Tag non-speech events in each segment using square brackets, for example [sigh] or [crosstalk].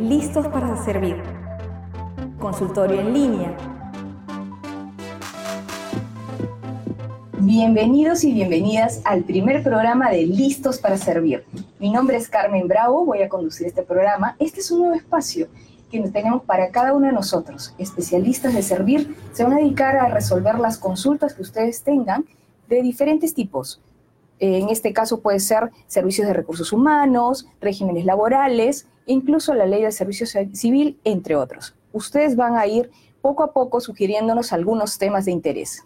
listos para servir. Consultorio en línea. Bienvenidos y bienvenidas al primer programa de Listos para Servir. Mi nombre es Carmen Bravo, voy a conducir este programa. Este es un nuevo espacio que tenemos para cada uno de nosotros. Especialistas de servir se van a dedicar a resolver las consultas que ustedes tengan de diferentes tipos. En este caso puede ser servicios de recursos humanos, regímenes laborales, incluso la ley de servicio civil, entre otros. Ustedes van a ir poco a poco sugiriéndonos algunos temas de interés.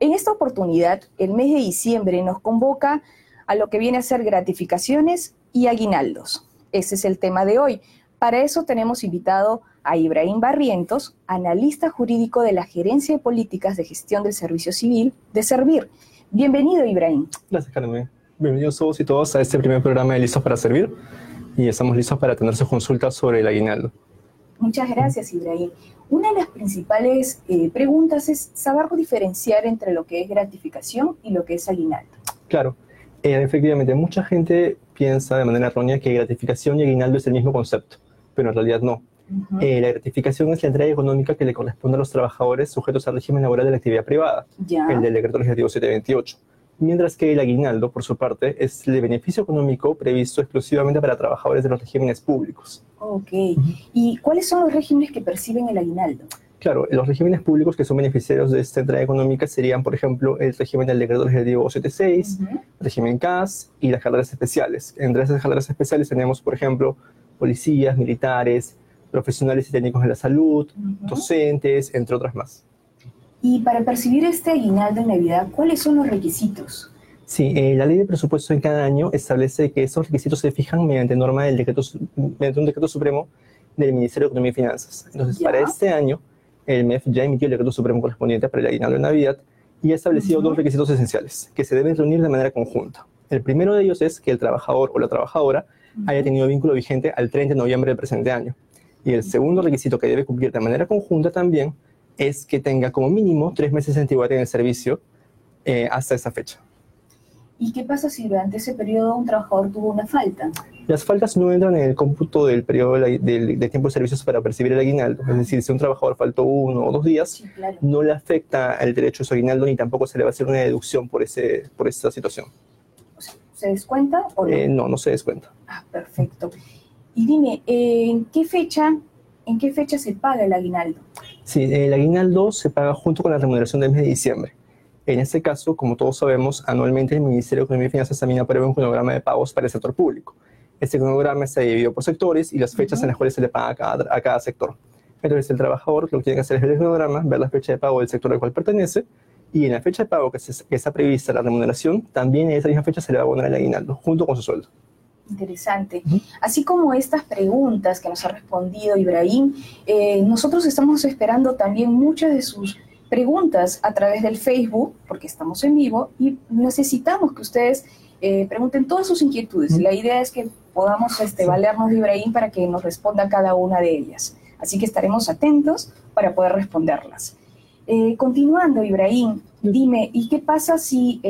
En esta oportunidad, el mes de diciembre nos convoca a lo que viene a ser gratificaciones y aguinaldos. Ese es el tema de hoy. Para eso tenemos invitado a Ibrahim Barrientos, analista jurídico de la Gerencia de Políticas de Gestión del Servicio Civil de Servir. Bienvenido, Ibrahim. Gracias, Carmen. Bienvenidos todos y todas a este primer programa de Listos para Servir y estamos listos para tener sus consultas sobre el aguinaldo. Muchas gracias, Ibrahim. Una de las principales eh, preguntas es saber diferenciar entre lo que es gratificación y lo que es aguinaldo. Claro, eh, efectivamente, mucha gente piensa de manera errónea que gratificación y aguinaldo es el mismo concepto, pero en realidad no. Eh, la gratificación es la entrega económica que le corresponde a los trabajadores sujetos al régimen laboral de la actividad privada, el del decreto legislativo 728 mientras que el aguinaldo, por su parte, es el beneficio económico previsto exclusivamente para trabajadores de los regímenes públicos. Ok. ¿Y cuáles son los regímenes que perciben el aguinaldo? Claro, los regímenes públicos que son beneficiarios de esta entrada económica serían, por ejemplo, el régimen del decreto legislativo 76, el régimen CAS y las carreras especiales. Entre esas carreras especiales tenemos, por ejemplo, policías, militares, profesionales y técnicos de la salud, docentes, entre otras más. Y para percibir este aguinaldo en Navidad, ¿cuáles son los requisitos? Sí, eh, la ley de presupuesto en cada año establece que esos requisitos se fijan mediante norma del decreto, mediante un decreto supremo del Ministerio de Economía y Finanzas. Entonces, para este año, el MEF ya emitió el decreto supremo correspondiente para el aguinaldo de Navidad y ha establecido dos requisitos esenciales que se deben reunir de manera conjunta. El primero de ellos es que el trabajador o la trabajadora haya tenido vínculo vigente al 30 de noviembre del presente año. Y el segundo requisito que debe cumplir de manera conjunta también es que tenga como mínimo tres meses de antigüedad en el servicio eh, hasta esa fecha. ¿Y qué pasa si durante ese periodo un trabajador tuvo una falta? Las faltas no entran en el cómputo del periodo de, tiempo de servicios para percibir el aguinaldo. Es decir, si un trabajador faltó uno o dos días, no le afecta el derecho a su aguinaldo ni tampoco se le va a hacer una deducción por, ese, por esa situación. ¿Se descuenta o no? Eh, no, no se descuenta. Ah, perfecto. Y dime, ¿en qué fecha, en qué fecha se paga el aguinaldo? Sí, el aguinaldo se paga junto con la remuneración del mes de diciembre. En este caso, como todos sabemos, anualmente el Ministerio de Economía y Finanzas también aprueba un cronograma de pagos para el sector público. Este cronograma está dividido por sectores y las fechas en las cuales se le paga a cada, a cada, sector. Entonces, el trabajador lo que tiene que hacer es ver el cronograma, ver la fecha de pago del sector al cual pertenece y en la fecha de pago que, está prevista la remuneración, también en esa misma fecha se le va a abonar el aguinaldo junto con su sueldo. Interesante. Así como estas preguntas que nos ha respondido Ibrahim, eh, nosotros estamos esperando también muchas de sus preguntas a través del Facebook, porque estamos en vivo, y necesitamos que ustedes eh, pregunten todas sus inquietudes. La idea es que podamos este, valernos de Ibrahim para que nos responda cada una de ellas. Así que estaremos atentos para poder responderlas. Eh, continuando, Ibrahim, dime, ¿y qué pasa si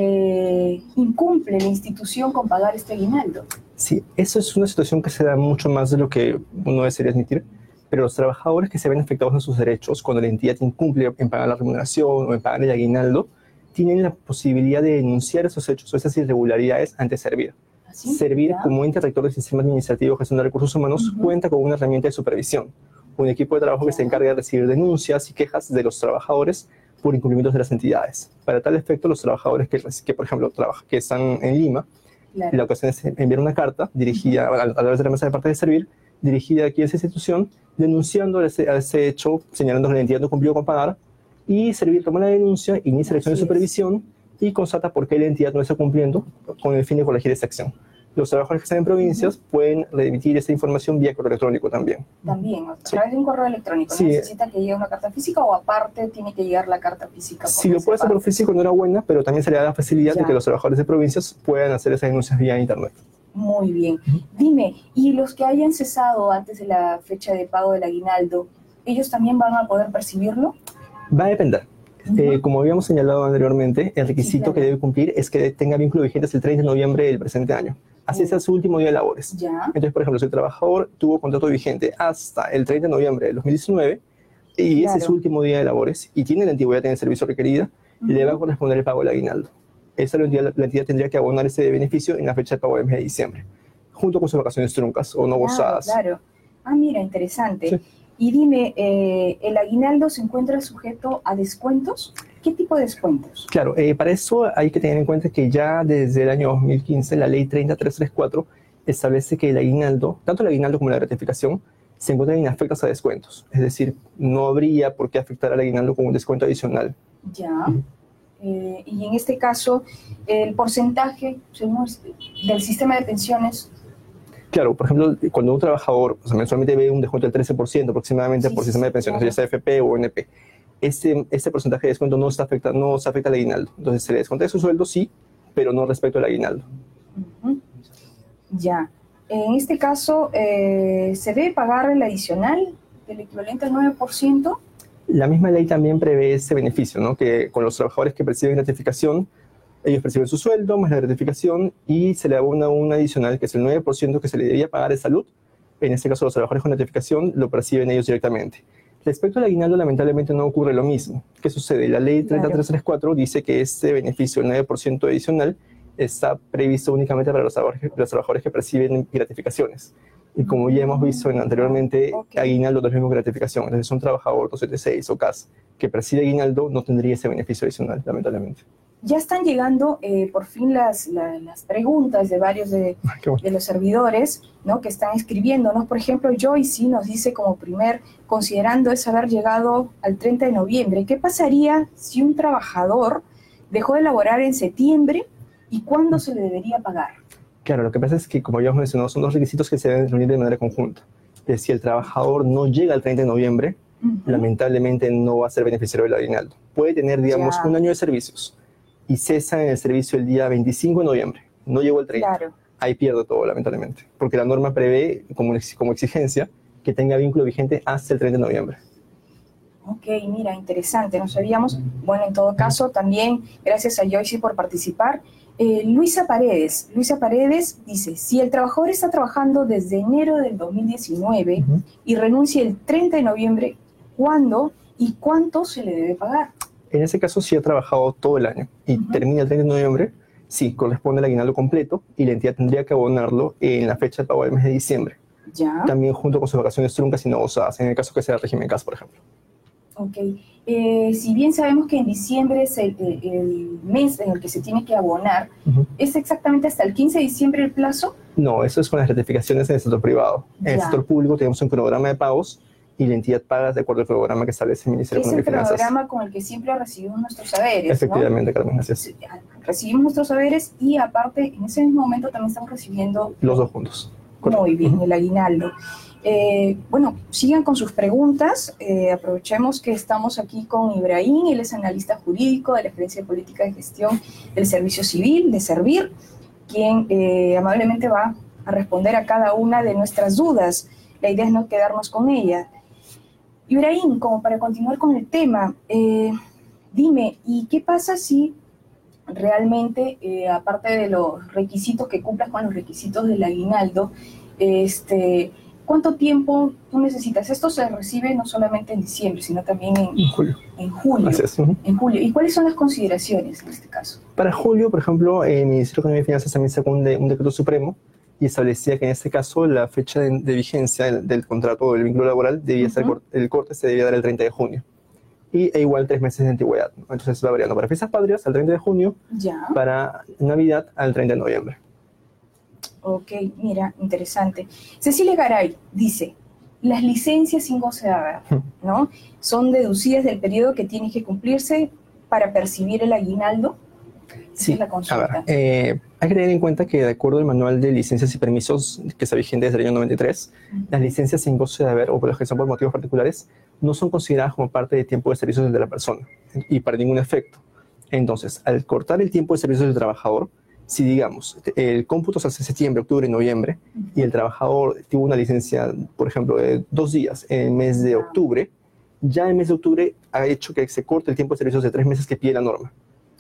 incumple la institución con pagar este aguinaldo? Sí, eso es una situación que se da mucho más de lo que uno desearía admitir, pero los trabajadores que se ven afectados en sus derechos cuando la entidad incumple en pagar la remuneración o en pagar el aguinaldo, tienen la posibilidad de denunciar esos hechos o esas irregularidades ante Servir. ¿Ah, Servir, como ente rector del sistema administrativo de gestión de recursos humanos, cuenta con una herramienta de supervisión, un equipo de trabajo que se encarga de recibir denuncias y quejas de los trabajadores por incumplimientos de las entidades. Para tal efecto, los trabajadores que, que por ejemplo, trabajan, que están en Lima, la ocasión es enviar una carta dirigida a, través de la mesa de parte de servir, dirigida aquí a esa institución, denunciando a ese, hecho, señalando que la entidad no cumplió con pagar, y servir toma la denuncia, inicia la acción de supervisión y constata por qué la entidad no está cumpliendo con el fin de corregir esa acción los trabajadores que están en provincias pueden remitir esa información vía correo electrónico también. También, a través de un correo electrónico. Sí. ¿Necesita que llegue una carta física o aparte tiene que llegar la carta física? Si lo puede hacer por físico no era buena, pero también se le da la facilidad de que los trabajadores de provincias puedan hacer esas denuncias vía internet. Muy bien. Dime, ¿y los que hayan cesado antes de la fecha de pago del aguinaldo, ellos también van a poder percibirlo? Va a depender. Eh, como habíamos señalado anteriormente, el requisito que debe cumplir es que tenga vínculo vigente hasta el 30 de noviembre del presente año. Así sea su último día de labores. Ya. Entonces, por ejemplo, si el trabajador tuvo contrato vigente hasta el 30 de noviembre de 2019 y ese es su último día de labores y tiene la antigüedad en el servicio requerida, le va a corresponder el pago del aguinaldo. Esa la entidad, la entidad tendría que abonar ese beneficio en la fecha de pago del mes de diciembre, junto con sus vacaciones truncas o no Claro, gozadas. Claro. Ah, mira, interesante. Sí. Y dime, eh, ¿el aguinaldo se encuentra sujeto a descuentos? ¿Qué tipo de descuentos? Claro, eh, para eso hay que tener en cuenta que ya desde el año 2015 la ley 30334 establece que el aguinaldo, tanto el aguinaldo como la gratificación, se encuentran inafectas a descuentos. Es decir, no habría por qué afectar al aguinaldo con un descuento adicional. Ya. Eh, y en este caso, el porcentaje según del sistema de pensiones. Claro, por ejemplo, cuando un trabajador o sea, mensualmente ve un descuento del 13% aproximadamente Sí, por sistema de pensiones, claro. ya sea FP o NP, ese, ese porcentaje de descuento no se afecta, no se afecta al aguinaldo. Entonces se le descuenta de su sueldo, sí, pero no respecto al aguinaldo. Ya. En este caso, eh, ¿se debe pagar el adicional del equivalente al 9%? La misma ley también prevé ese beneficio, ¿no? que con los trabajadores que perciben gratificación, ellos perciben su sueldo más la gratificación y se le abona un adicional que es el 9% que se le debía pagar de salud. En este caso, los trabajadores con gratificación lo perciben ellos directamente. Respecto al aguinaldo, lamentablemente no ocurre lo mismo. ¿Qué sucede? La ley Claro. 3334 dice que este beneficio, el 9% adicional, está previsto únicamente para los trabajadores, que perciben gratificaciones. Y como ya hemos visto en- anteriormente, Ok. aguinaldo no es mismo gratificación. Entonces, un trabajador 276 o CAS que percibe aguinaldo no tendría ese beneficio adicional, lamentablemente. Ya están llegando eh, por fin las, la- las preguntas de varios de, bueno. de los servidores ¿no? que están escribiéndonos. Por ejemplo, Joyce nos dice como primer, considerando es haber llegado al 30 de noviembre, ¿qué pasaría si un trabajador dejó de laborar en septiembre y cuándo se le debería pagar? Claro, lo que pasa es que, como ya hemos mencionado, son dos requisitos que se deben reunir de manera conjunta. Que si el trabajador no llega al 30 de noviembre, lamentablemente no va a ser beneficiario del aguinaldo. Puede tener, digamos, Ya. un año de servicios y cesa en el servicio el día 25 de noviembre. No llegó el 30. Claro. Ahí pierde todo, lamentablemente. Porque la norma prevé como, ex- como exigencia que tenga vínculo vigente hasta el 30 de noviembre. Ok, mira, interesante, no sabíamos. Bueno, en todo caso, también gracias a Joyce por participar. Eh, Luisa Paredes, Luisa Paredes dice, si el trabajador está trabajando desde enero del 2019 Ujú. y renuncia el 30 de noviembre, ¿cuándo y cuánto se le debe pagar? En ese caso, si ha trabajado todo el año y Ujú. termina el 30 de noviembre, sí, corresponde al aguinaldo completo y la entidad tendría que abonarlo en la fecha de pago del mes de diciembre. Ya, También junto con sus vacaciones truncas y no gozadas, en el caso que sea el régimen CAS, por ejemplo. ok. Eh, si bien sabemos que en diciembre es el, el- el mes en el que se tiene que abonar, Ujú. ¿es exactamente hasta el 15 de diciembre el plazo? No, eso es con las ratificaciones en el sector privado. En el Ya. sector público tenemos un cronograma de pagos y la entidad paga de acuerdo al programa que establece el Ministerio Es de el y Finanzas. programa con el que siempre recibimos nuestros saberes, ¿no? Efectivamente, Carmen, así es. Sí, recibimos nuestros saberes y aparte en ese mismo momento también estamos recibiendo Los dos juntos. Correcto. muy bien Ujú. el aguinaldo. Eh, bueno, sigan con sus preguntas. Eh, aprovechemos que estamos aquí con Ibrahim, él es analista jurídico de la Gerencia de Política de Gestión del Servicio Civil, de Servir, quien eh, amablemente va a responder a cada una de nuestras dudas. La idea es no quedarnos con ella. Ibrahim, como para continuar con el tema, eh, dime, ¿y qué pasa si realmente, eh, aparte de los requisitos que cumplas con los requisitos del aguinaldo, este, ¿cuánto tiempo tú necesitas? Esto se recibe no solamente en diciembre, sino también en, En julio. en julio. Ujú. En julio. ¿Y cuáles son las consideraciones en este caso? Para julio, por ejemplo, el Ministerio de Economía y Finanzas también sacó un, de- un decreto supremo y establecía que en este caso la fecha de, de vigencia del, del contrato o del vínculo laboral debía ser, el corte se debía dar el 30 de junio. Y e igual tres meses de antigüedad. ¿no? Entonces va variando para fiestas patrias al 30 de junio, Ya. para Navidad al 30 de noviembre. Ok, mira, interesante. Cecilia Garay dice, las licencias sin goce [laughs] ¿no? Son deducidas del periodo que tiene que cumplirse para percibir el aguinaldo. Sí, es la a consulta. ver, eh, hay que tener en cuenta que de acuerdo al manual de licencias y permisos que está vigente desde el año 93, las licencias sin goce de haber o por las que son por motivos particulares no son consideradas como parte del tiempo de servicios de la persona y para ningún efecto. Entonces, al cortar el tiempo de servicios del trabajador, si digamos, el cómputo se hace septiembre, octubre, noviembre, y el trabajador tuvo una licencia, por ejemplo, de dos días en el mes de octubre, ya el mes de octubre ha hecho que se corte el tiempo de servicios de tres meses que pide la norma.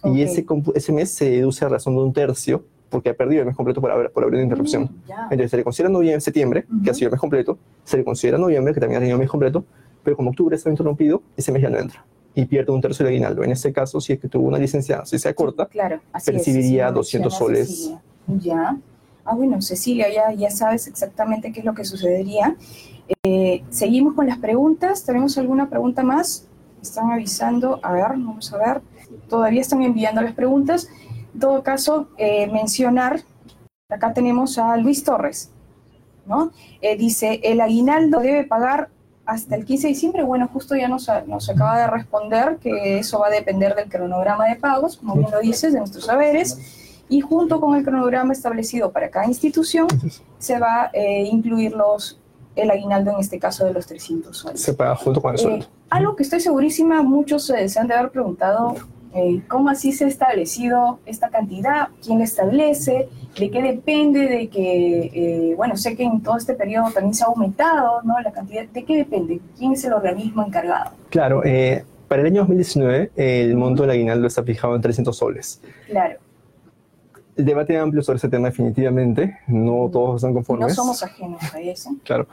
Ok. Y ese, ese mes se deduce a razón de un tercio porque ha perdido el mes completo por haber, por haber una interrupción. Mm. Entonces se le considera noviembre, septiembre, que ha sido el mes completo, se le considera noviembre, que también ha tenido el mes completo, pero como octubre está interrumpido, ese mes ya no entra y pierde un tercio del aguinaldo. En este caso, si es que tuvo una licencia, si sea corta, Claro, así es, percibiría lo 200 menciona soles. Cecilia. Ya. Ah, bueno, Cecilia, ya, ya sabes exactamente qué es lo que sucedería. Eh, seguimos con las preguntas. ¿Tenemos alguna pregunta más? Están avisando. A ver, vamos a ver. Todavía están enviando las preguntas. En todo caso, eh, mencionar, acá tenemos a Luis Torres, ¿no? Eh, dice, el aguinaldo debe pagar hasta el 15 de diciembre. Bueno, justo ya nos, nos acaba de responder que eso va a depender del cronograma de pagos, como bien lo dices, de nuestros saberes, y junto con el cronograma establecido para cada institución, se va a eh, incluir los, el aguinaldo, en este caso, de los 300 soles. se paga junto con el Eh, sueldo. algo que estoy segurísima, muchos eh, se han de haber preguntado, eh, ¿cómo así se ha establecido esta cantidad? ¿Quién la establece? ¿De qué depende? De que, eh, bueno, sé que en todo este periodo también se ha aumentado, ¿no? La cantidad, ¿de qué depende? ¿Quién es el organismo encargado? Claro, eh, para el año 2019 el monto del aguinaldo está fijado en 300 soles. Claro, El debate amplio sobre ese tema definitivamente, no todos están no conformes. somos ajenos a eso. Claro.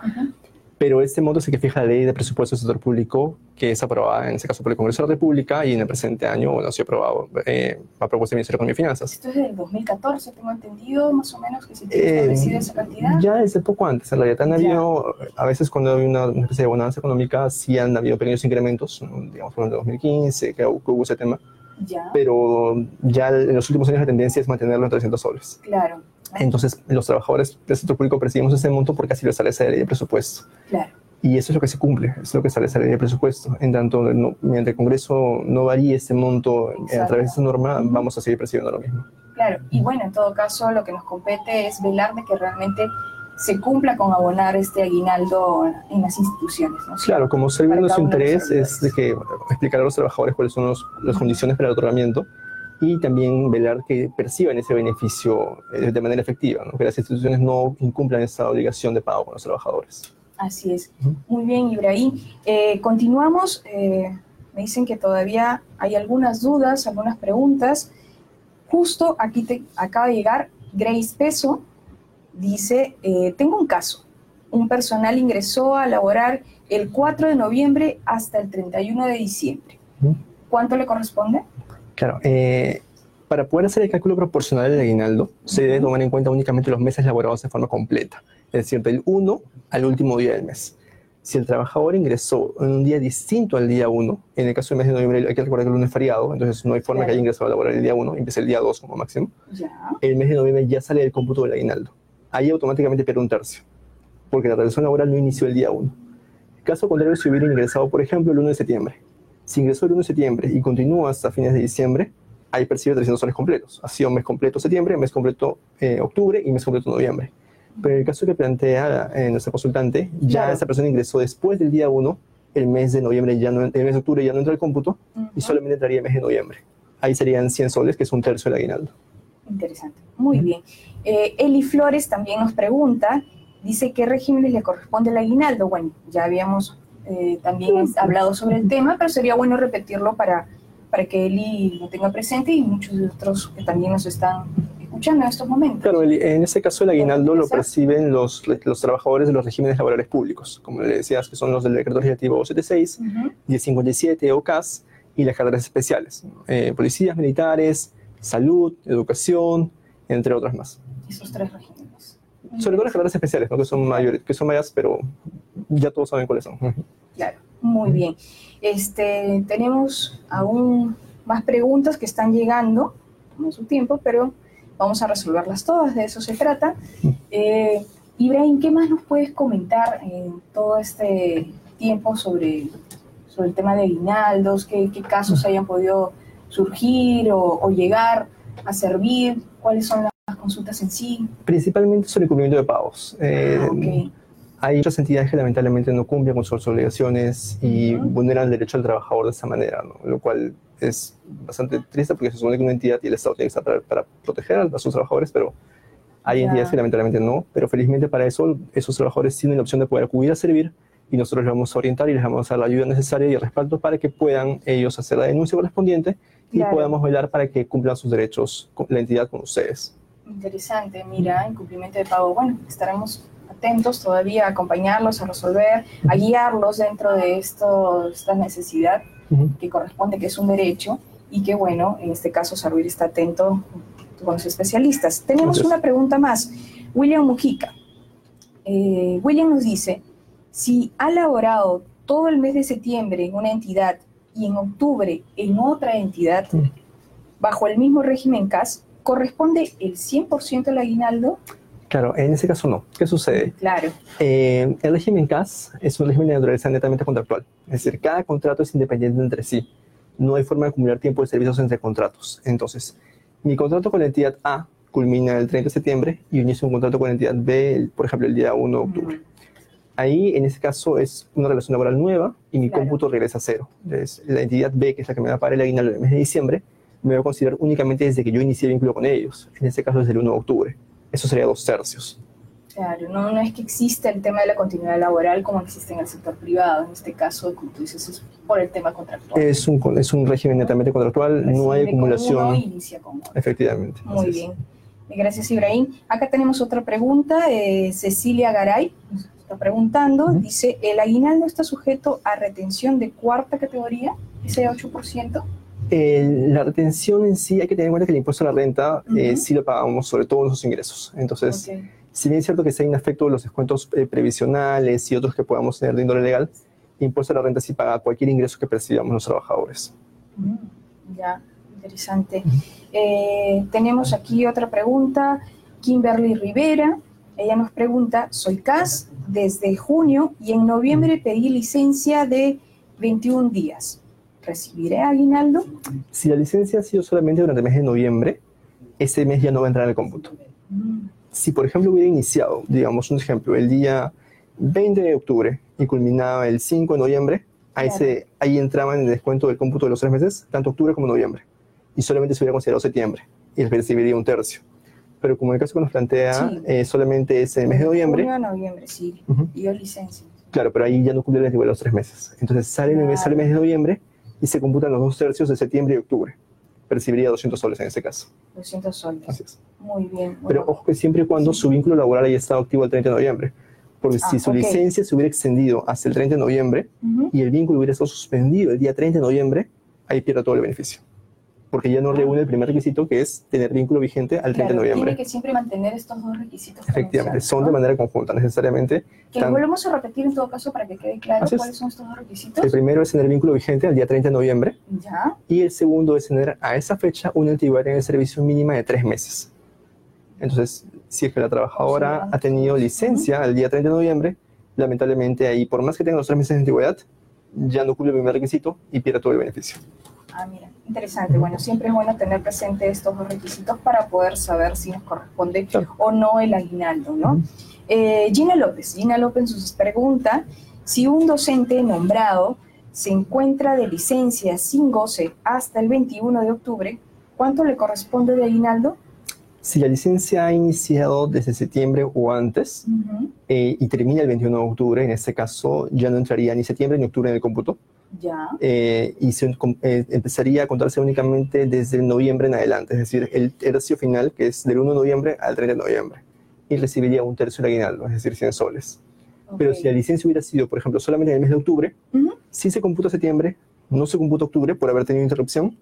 Pero este monto es el que fija la ley de presupuesto del sector público, que es aprobada en este caso por el Congreso de la República y en el presente año, bueno, ha sido aprobado eh, a propuesta del Ministerio de Economía y Finanzas. Esto es del 2014, tengo entendido, más o menos, que se tiene Eh, esa cantidad. Ya desde poco antes, en realidad han habido, a veces cuando hay una, una especie de bonanza económica, sí han habido pequeños incrementos, digamos por en 2015, que, hu- que hubo ese tema, Ya, pero ya en los últimos años la tendencia es mantenerlo en 300 soles. claro, Entonces, los trabajadores del sector público percibimos ese monto porque así lo establece la ley de presupuesto. claro. Y eso es lo que se cumple, es lo que establece la ley de presupuesto. En tanto, no, mientras el Congreso no varíe ese monto a través de esa norma, vamos a seguir percibiendo lo mismo. Claro, y bueno, en todo caso lo que nos compete es velar de que realmente se cumpla con abonar este aguinaldo en las instituciones, ¿no? Claro, como de los interés es de que explicar a los trabajadores cuáles son los- las condiciones para el otorgamiento y también velar que perciban ese beneficio eh, de manera efectiva, ¿no? que las instituciones no incumplan esa obligación de pago con los trabajadores. Así es. Muy bien, Ibrahim. Eh, continuamos. eh, me dicen que todavía hay algunas dudas, algunas preguntas. Justo aquí te acaba de llegar Grace Peso. Dice, eh, tengo un caso. Un personal ingresó a laborar el 4 de noviembre hasta el 31 de diciembre. ¿Cuánto le corresponde? Claro, eh, para poder hacer el cálculo proporcional del aguinaldo, se debe tomar en cuenta únicamente los meses laborados de forma completa, es decir, del 1 al último día del mes. Si el trabajador ingresó en un día distinto al día 1, en el caso del mes de noviembre hay que recordar que el lunes es feriado, entonces no hay forma Claro. que haya ingresado a laborar el día 1, empieza el día 2 como máximo, Ya. el mes de noviembre ya sale del cómputo del aguinaldo. Ahí automáticamente pierde un tercio, porque la relación laboral no inició el día 1. Caso contrario, si hubiera ingresado, por ejemplo, el 1 de septiembre. Si ingresó el 1 de septiembre y continúa hasta fines de diciembre, ahí percibe 300 soles completos. Ha sido mes completo septiembre, mes completo eh, octubre y mes completo noviembre. Pero en el caso que plantea eh, nuestra consultante, ya Claro. esa persona ingresó después del día 1, el mes de noviembre ya no, el mes de octubre ya no entra al cómputo y Ujú. solamente entraría el mes de noviembre. Ahí serían 100 soles, que es un tercio del aguinaldo. Interesante. Muy Ujú. bien. Eh, Eli Flores también nos pregunta, dice qué regímenes le corresponde el aguinaldo. Bueno, ya habíamos eh, también es- hablado sobre el tema, pero sería bueno repetirlo para, para que Eli lo tenga presente y muchos de otros que también nos están escuchando en estos momentos. Claro, el- en este caso el aguinaldo lo perciben los, los trabajadores de los regímenes laborales públicos, como le decías, que son los del decreto legislativo 76, Ujú. 1057 o CAS y las carreras especiales, eh, policías, militares, salud, educación, entre otras más. Esos tres regímenes. Sobre todo las carreras especiales, ¿no? que son mayores, que son mayas, pero ya todos saben cuáles son. Claro, muy bien. Este, tenemos aún más preguntas que están llegando, toma su tiempo, pero vamos a resolverlas todas, de eso se trata. Eh, Ibrahim, ¿qué más nos puedes comentar en todo este tiempo sobre, sobre el tema de aguinaldos? ¿Qué, qué casos hayan podido surgir o, o llegar a servir? ¿Cuáles son las consultas en sí? Principalmente sobre cumplimiento de pagos. Eh, Ah, ok. Hay muchas entidades que lamentablemente no cumplen con sus obligaciones y Ujú. vulneran el derecho del trabajador de esa manera, ¿no? lo cual es bastante triste porque se supone que una entidad y el Estado tiene que estar para, para proteger a, a sus trabajadores, pero hay Ya. entidades que lamentablemente no, pero felizmente para eso esos trabajadores tienen la opción de poder acudir a servir y nosotros les vamos a orientar y les vamos a dar la ayuda necesaria y el respaldo para que puedan ellos hacer la denuncia correspondiente y Claro. podamos velar para que cumplan sus derechos con la entidad con ustedes. Interesante, mira, incumplimiento de pago. Bueno, estaremos atentos todavía a acompañarlos, a resolver, a guiarlos dentro de esto, esta necesidad que corresponde, que es un derecho, y que bueno, en este caso Servir está atento con los especialistas. Tenemos una pregunta más. William Mujica. Eh, William nos dice, si ha laborado todo el mes de septiembre en una entidad y en octubre en otra entidad, bajo el mismo régimen CAS, ¿corresponde el 100% del aguinaldo? Claro, en ese caso no. ¿Qué sucede? Claro. Eh, el régimen CAS es un régimen de naturaleza netamente contractual. Es decir, cada contrato es independiente entre sí. No hay forma de acumular tiempo de servicios entre contratos. Entonces, mi contrato con la entidad A culmina el 30 de septiembre y inicio un contrato con la entidad B, por ejemplo, el día 1 de octubre. Ahí, en ese caso, es una relación laboral nueva y mi cómputo regresa a cero. Entonces, la entidad B, que es la que me va a pagar el aguinaldo en el mes de diciembre, me va a considerar únicamente desde que yo inicié el vínculo con ellos. En este caso, desde el 1 de octubre eso sería dos tercios. Claro, no, no es que exista el tema de la continuidad laboral como existe en el sector privado, en este caso, como tú dices, es por el tema contractual. Es un, es un régimen netamente contractual, no hay acumulación. Uno inicia como Efectivamente. Muy bien. Gracias, Ibrahim. Acá tenemos otra pregunta. Eh, Cecilia Garay nos está preguntando, dice, ¿el aguinaldo está sujeto a retención de cuarta categoría, ese 8%? La retención en sí, hay que tener en cuenta que el impuesto a la renta eh, sí lo pagamos sobre todos nuestros ingresos. Entonces, si bien es cierto que si hay un efecto de los descuentos eh, previsionales y otros que podamos tener de índole legal, el impuesto a la renta sí paga cualquier ingreso que percibamos los trabajadores. Mm, ya, interesante. Eh, tenemos aquí otra pregunta. Kimberly Rivera, ella nos pregunta, soy CAS desde junio y en noviembre pedí licencia de 21 días. ¿Recibiré aguinaldo? Si la licencia ha sido solamente durante el mes de noviembre, ese mes ya no va a entrar en el cómputo. Si, por ejemplo, hubiera iniciado, digamos, un ejemplo, el día 20 de octubre y culminaba el 5 de noviembre, ahí, se, ahí entraban en el descuento del cómputo de los tres meses, tanto octubre como noviembre. Y solamente se hubiera considerado septiembre y recibiría un tercio. Pero como el caso que nos plantea, eh, solamente es el mes de noviembre. Junio noviembre, sí. Y yo licencia. Claro, pero ahí ya no cumple igual los tres meses. Entonces sale, el mes, sale el mes de noviembre y se computan los dos tercios de septiembre y octubre. Percibiría 200 soles en ese caso. 200 soles. Así es. Muy bien. Pero ojo que siempre y cuando su vínculo laboral haya estado activo el 30 de noviembre. Porque si ah, su licencia se hubiera extendido hasta el 30 de noviembre y el vínculo hubiera estado suspendido el día 30 de noviembre, ahí pierde todo el beneficio porque ya no ah. reúne el primer requisito que es tener vínculo vigente al 30 de noviembre. Tiene que siempre mantener estos dos requisitos. Efectivamente, son de manera conjunta, necesariamente. Que lo volvemos a repetir en todo caso para que quede claro cuáles son estos dos requisitos. El primero es tener vínculo vigente al día 30 de noviembre. Ya. Y el segundo es tener a esa fecha una antigüedad en el servicio mínima de tres meses. Entonces, si es que la trabajadora ha tenido licencia al día 30 de noviembre, lamentablemente ahí, por más que tenga los tres meses de antigüedad, ya no cumple el primer requisito y pierde todo el beneficio. Ah, mira, interesante. Bueno, siempre es bueno tener presente estos dos requisitos para poder saber si nos corresponde o no el aguinaldo, ¿no? Eh, Gina López, Gina López nos pregunta si un docente nombrado se encuentra de licencia sin goce hasta el 21 de octubre, ¿cuánto le corresponde de aguinaldo? Si la licencia ha iniciado desde septiembre o antes eh, y termina el 21 de octubre, en este caso ya no entraría ni septiembre ni octubre en el cómputo, ya. Eh, y se, eh, empezaría a contarse únicamente desde noviembre en adelante, es decir, el tercio final, que es del 1 de noviembre al 30 de noviembre, y recibiría un tercio de aguinaldo, es decir, 100 soles. Pero si la licencia hubiera sido, por ejemplo, solamente en el mes de octubre, si se computa septiembre, no se computa octubre por haber tenido interrupción,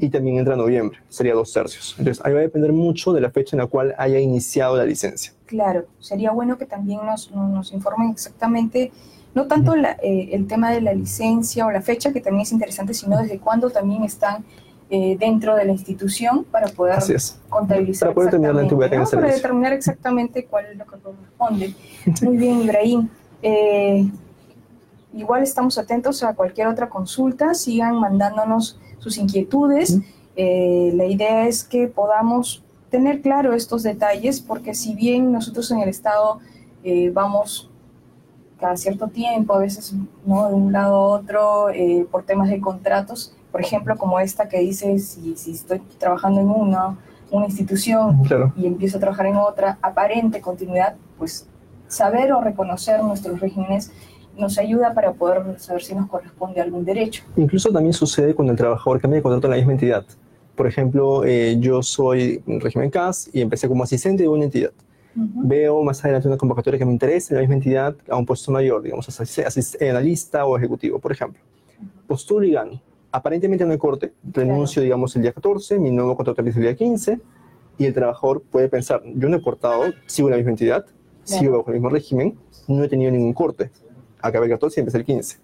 y también entra noviembre, sería dos tercios. Entonces, ahí va a depender mucho de la fecha en la cual haya iniciado la licencia. Claro, sería bueno que también nos, nos informen exactamente no tanto eh, el tema de la licencia o la fecha, que también es interesante, sino desde cuándo también están eh, dentro de la institución para poder contabilizar. Para poder determinar la antigüedad ¿no? Para determinar exactamente cuál es lo que corresponde. [laughs] Muy bien, Ibrahim. Eh, igual estamos atentos a cualquier otra consulta, sigan mandándonos sus inquietudes. la idea es que podamos tener claro estos detalles, porque si bien nosotros en el Estado vamos cada cierto tiempo, a veces ¿no? de un lado a otro, eh, por temas de contratos, por ejemplo, como esta que dice, si, si estoy trabajando en una, una institución y empiezo a trabajar en otra, aparente continuidad, pues saber o reconocer nuestros regímenes nos ayuda para poder saber si nos corresponde algún derecho. Incluso también sucede cuando el trabajador cambia de contrato en la misma entidad. Por ejemplo, eh, yo soy régimen CAS y empecé como asistente de una entidad. Veo más adelante una convocatoria que me interesa en la misma entidad a un puesto mayor, digamos, analista o ejecutivo, por ejemplo. Postulo y gano. Aparentemente no hay corte, renuncio, digamos, el día 14, mi nuevo contrato empieza el día 15, y el trabajador puede pensar, yo no he cortado, sigo en la misma entidad, sigo bajo el mismo régimen, no he tenido ningún corte. Acaba el 14 y empieza el 15.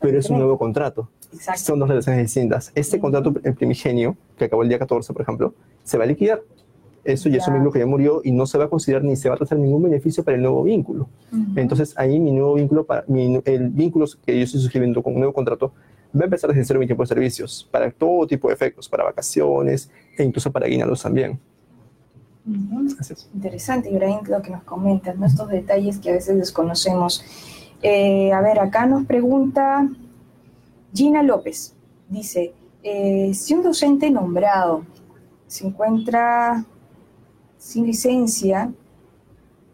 Pero es un nuevo contrato. Son dos relaciones distintas. Este contrato, el primigenio, que acabó el día 14, por ejemplo, se va a liquidar eso ya es un vínculo que ya murió y no se va a considerar ni se va a tratar ningún beneficio para el nuevo vínculo. Entonces ahí mi nuevo vínculo, para, el vínculo que yo estoy suscribiendo con un nuevo contrato, va a empezar desde cero mi tiempo de servicios para todo tipo de efectos, para vacaciones e incluso para aguinaldos también. Interesante, Ibrahim, lo que nos comentas, estos detalles que a veces desconocemos. Eh, a ver, acá nos pregunta Gina López, dice, eh, si un docente nombrado se encuentra sin licencia,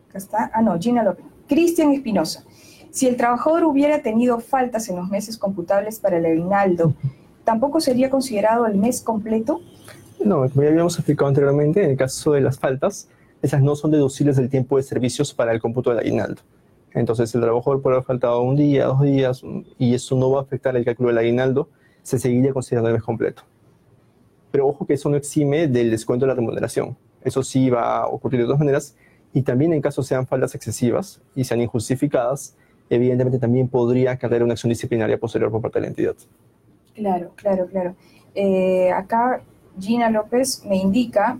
acá está, ah no, Gina López, Cristian Espinosa. Si el trabajador hubiera tenido faltas en los meses computables para el aguinaldo, ¿tampoco sería considerado el mes completo? No, como ya habíamos explicado anteriormente, en el caso de las faltas, esas no son deducibles del tiempo de servicios para el cómputo del aguinaldo. Entonces, el trabajador puede haber faltado un día, dos días, y eso no va a afectar el cálculo del aguinaldo, se seguiría considerando el mes completo. Pero ojo que eso no exime del descuento de la remuneración. Eso sí va a ocurrir de todas maneras. Y también en caso sean faltas excesivas y sean injustificadas, evidentemente también podría caer una acción disciplinaria posterior por parte de la entidad. Claro, claro, claro. Eh, acá Gina López me indica,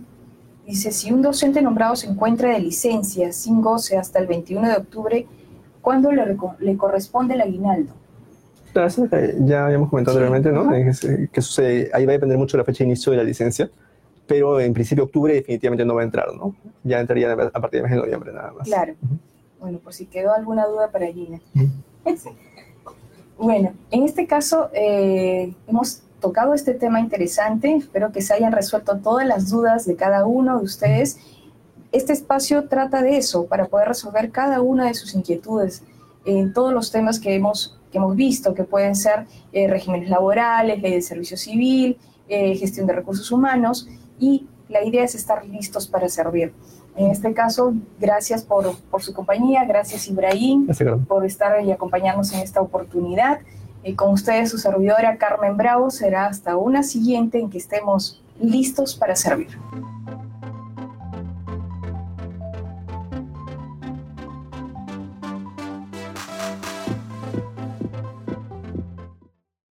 dice, si un docente nombrado se encuentra de licencia sin goce hasta el 21 de octubre, ¿cuándo le, le corresponde el aguinaldo? ya habíamos comentado anteriormente, ¿no? Que sucede, ahí va a depender mucho de la fecha de inicio de la licencia pero en principio octubre definitivamente no va a entrar, ¿no? Ya entraría a partir de mes de noviembre nada más. Claro. Bueno, por si quedó alguna duda para Gina. [laughs] bueno, en este caso eh, hemos tocado este tema interesante, espero que se hayan resuelto todas las dudas de cada uno de ustedes. Este espacio trata de eso, para poder resolver cada una de sus inquietudes en todos los temas que hemos, que hemos visto, que pueden ser eh, regímenes laborales, ley de servicio civil, eh, gestión de recursos humanos y la idea es estar listos para servir. En este caso, gracias por, por su compañía, gracias Ibrahim por estar y acompañarnos en esta oportunidad. Y con ustedes, su servidora Carmen Bravo, será hasta una siguiente en que estemos listos para servir.